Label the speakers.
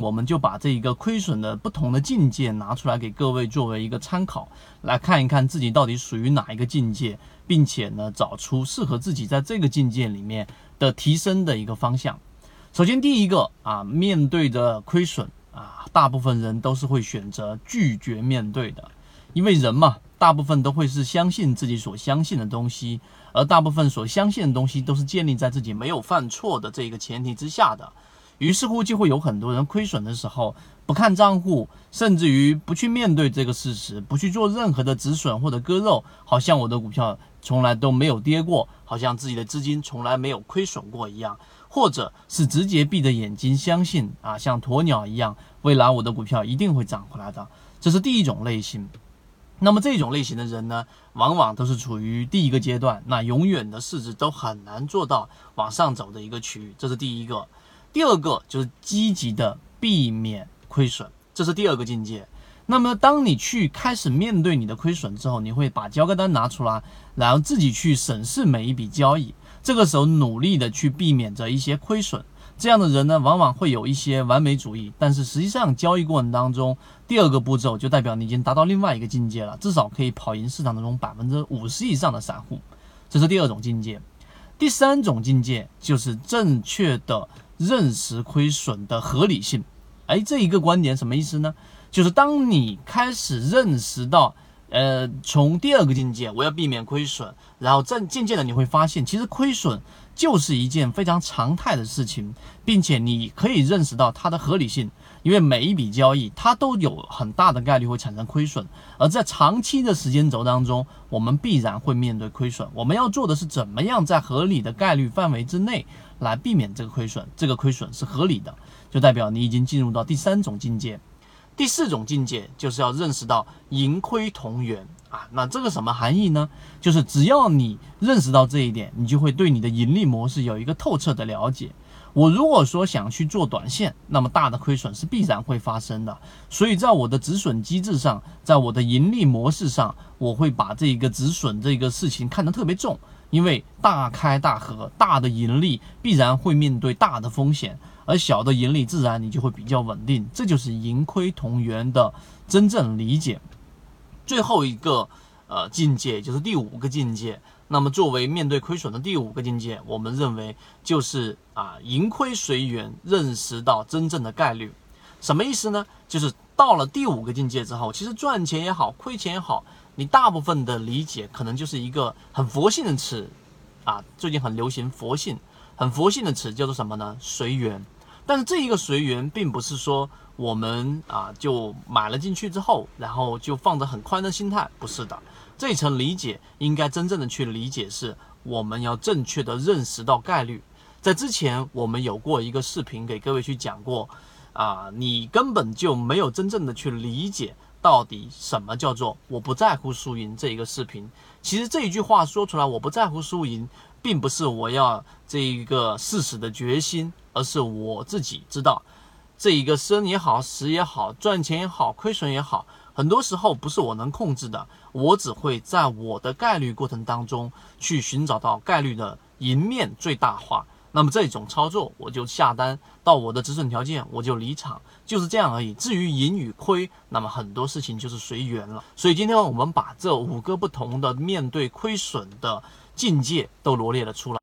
Speaker 1: 我们就把这一个亏损的不同的境界拿出来给各位作为一个参考，来看一看自己到底属于哪一个境界，并且呢找出适合自己在这个境界里面的提升的一个方向。首先第一个啊，面对着亏损啊，大部分人都是会选择拒绝面对的，因为人嘛，大部分都会是相信自己所相信的东西，而大部分所相信的东西都是建立在自己没有犯错的这个前提之下的。于是乎，就会有很多人亏损的时候不看账户，甚至于不去面对这个事实，不去做任何的止损或者割肉，好像我的股票从来都没有跌过，好像自己的资金从来没有亏损过一样，或者是直接闭着眼睛相信啊，像鸵鸟一样，未来我的股票一定会涨回来的，这是第一种类型。那么这种类型的人呢，往往都是处于第一个阶段，那永远的市值都很难做到往上走的一个区域，这是第一个。第二个就是积极的避免亏损，这是第二个境界。那么，当你去开始面对你的亏损之后，你会把交割单拿出来，然后自己去审视每一笔交易。这个时候，努力的去避免着一些亏损。这样的人呢，往往会有一些完美主义，但是实际上交易过程当中，第二个步骤就代表你已经达到另外一个境界了，至少可以跑赢市场当中百分之五十以上的散户。这是第二种境界。第三种境界就是正确的。认识亏损的合理性，哎，这一个观点什么意思呢？就是当你开始认识到，呃，从第二个境界，我要避免亏损，然后渐渐渐的你会发现，其实亏损就是一件非常常态的事情，并且你可以认识到它的合理性。因为每一笔交易，它都有很大的概率会产生亏损，而在长期的时间轴当中，我们必然会面对亏损。我们要做的是怎么样在合理的概率范围之内来避免这个亏损，这个亏损是合理的，就代表你已经进入到第三种境界。第四种境界就是要认识到盈亏同源啊，那这个什么含义呢？就是只要你认识到这一点，你就会对你的盈利模式有一个透彻的了解。我如果说想去做短线，那么大的亏损是必然会发生的。所以在我的止损机制上，在我的盈利模式上，我会把这个止损这个事情看得特别重，因为大开大合，大的盈利必然会面对大的风险，而小的盈利自然你就会比较稳定。这就是盈亏同源的真正理解。最后一个呃境界就是第五个境界。那么，作为面对亏损的第五个境界，我们认为就是啊，盈亏随缘，认识到真正的概率。什么意思呢？就是到了第五个境界之后，其实赚钱也好，亏钱也好，你大部分的理解可能就是一个很佛性的词啊。最近很流行佛性，很佛性的词叫做什么呢？随缘。但是这一个随缘，并不是说我们啊就买了进去之后，然后就放着很宽的心态，不是的。这一层理解应该真正的去理解，是我们要正确的认识到概率。在之前我们有过一个视频给各位去讲过，啊，你根本就没有真正的去理解到底什么叫做我不在乎输赢这一个视频。其实这一句话说出来，我不在乎输赢，并不是我要这一个事实的决心，而是我自己知道，这一个生也好，死也好，赚钱也好，亏损也好。很多时候不是我能控制的，我只会在我的概率过程当中去寻找到概率的赢面最大化。那么这种操作我就下单到我的止损条件，我就离场，就是这样而已。至于赢与亏，那么很多事情就是随缘了。所以今天我们把这五个不同的面对亏损的境界都罗列了出来。